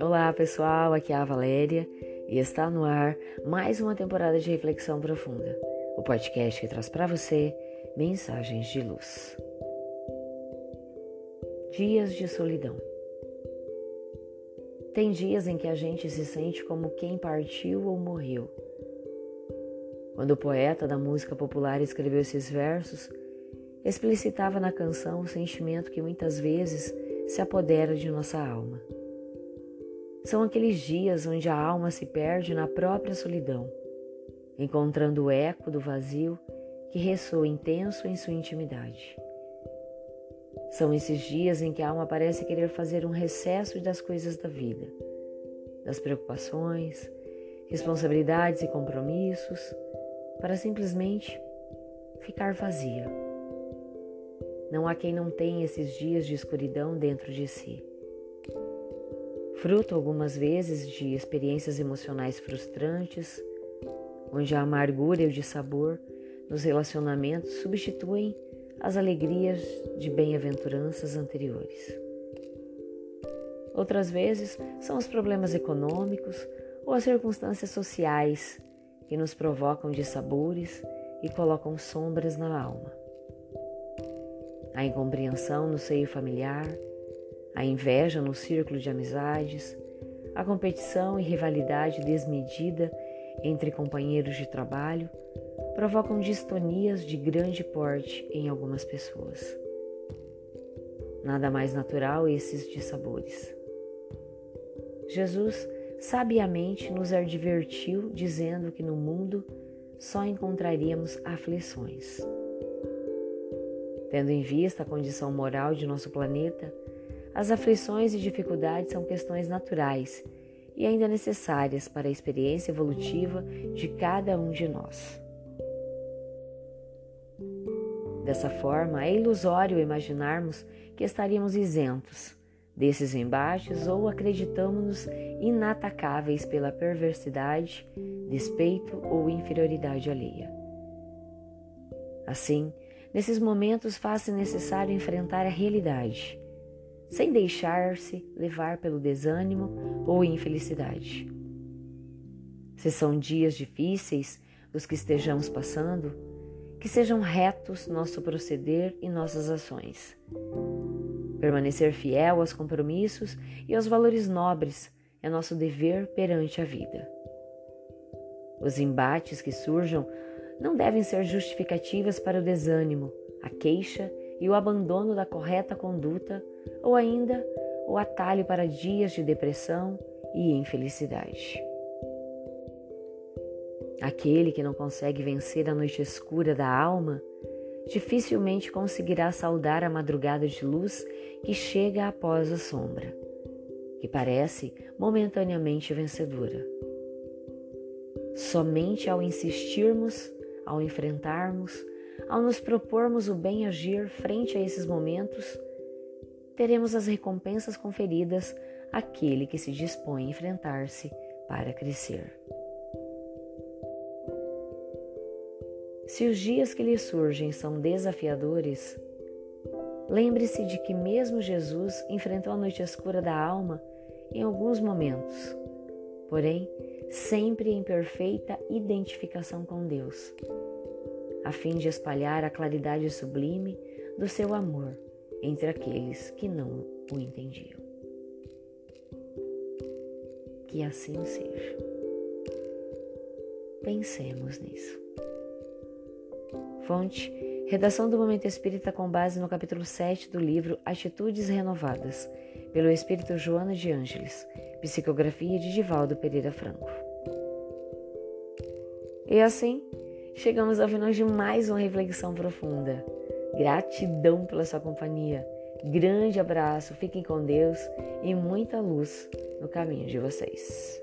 Olá pessoal, aqui é a Valéria e está no ar mais uma temporada de Reflexão Profunda, o podcast que traz para você mensagens de luz. Dias de solidão. Tem dias em que a gente se sente como quem partiu ou morreu. Quando o poeta da música popular escreveu esses versos, explicitava na canção o sentimento que muitas vezes se apodera de nossa alma são aqueles dias onde a alma se perde na própria solidão, encontrando o eco do vazio que ressoa intenso em sua intimidade. São esses dias em que a alma parece querer fazer um recesso das coisas da vida, das preocupações, responsabilidades e compromissos, para simplesmente ficar vazia. Não há quem não tenha esses dias de escuridão dentro de si fruto algumas vezes de experiências emocionais frustrantes, onde a amargura e o dissabor nos relacionamentos substituem as alegrias de bem-aventuranças anteriores. Outras vezes são os problemas econômicos ou as circunstâncias sociais que nos provocam dissabores e colocam sombras na alma. A incompreensão no seio familiar, a inveja no círculo de amizades, a competição e rivalidade desmedida entre companheiros de trabalho provocam distonias de grande porte em algumas pessoas. Nada mais natural esses dissabores. Jesus sabiamente nos advertiu dizendo que no mundo só encontraríamos aflições. Tendo em vista a condição moral de nosso planeta, as aflições e dificuldades são questões naturais e ainda necessárias para a experiência evolutiva de cada um de nós. Dessa forma, é ilusório imaginarmos que estaríamos isentos desses embates ou acreditamos-nos inatacáveis pela perversidade, despeito ou inferioridade alheia. Assim, nesses momentos faz-se necessário enfrentar a realidade sem deixar-se levar pelo desânimo ou infelicidade. Se são dias difíceis os que estejamos passando, que sejam retos nosso proceder e nossas ações. Permanecer fiel aos compromissos e aos valores nobres é nosso dever perante a vida. Os embates que surjam não devem ser justificativas para o desânimo, a queixa e o abandono da correta conduta, ou ainda o atalho para dias de depressão e infelicidade. Aquele que não consegue vencer a noite escura da alma dificilmente conseguirá saudar a madrugada de luz que chega após a sombra, que parece momentaneamente vencedora. Somente ao insistirmos, ao enfrentarmos, ao nos propormos o bem agir frente a esses momentos, teremos as recompensas conferidas àquele que se dispõe a enfrentar-se para crescer. Se os dias que lhe surgem são desafiadores, lembre-se de que mesmo Jesus enfrentou a noite escura da alma em alguns momentos, porém sempre em perfeita identificação com Deus a fim de espalhar a claridade sublime do seu amor entre aqueles que não o entendiam. Que assim seja. Pensemos nisso. Fonte: Redação do Momento Espírita com base no capítulo 7 do livro Atitudes Renovadas, pelo Espírito Joana de Ângeles, psicografia de Divaldo Pereira Franco. E assim, Chegamos ao final de mais uma reflexão profunda. Gratidão pela sua companhia. Grande abraço, fiquem com Deus e muita luz no caminho de vocês.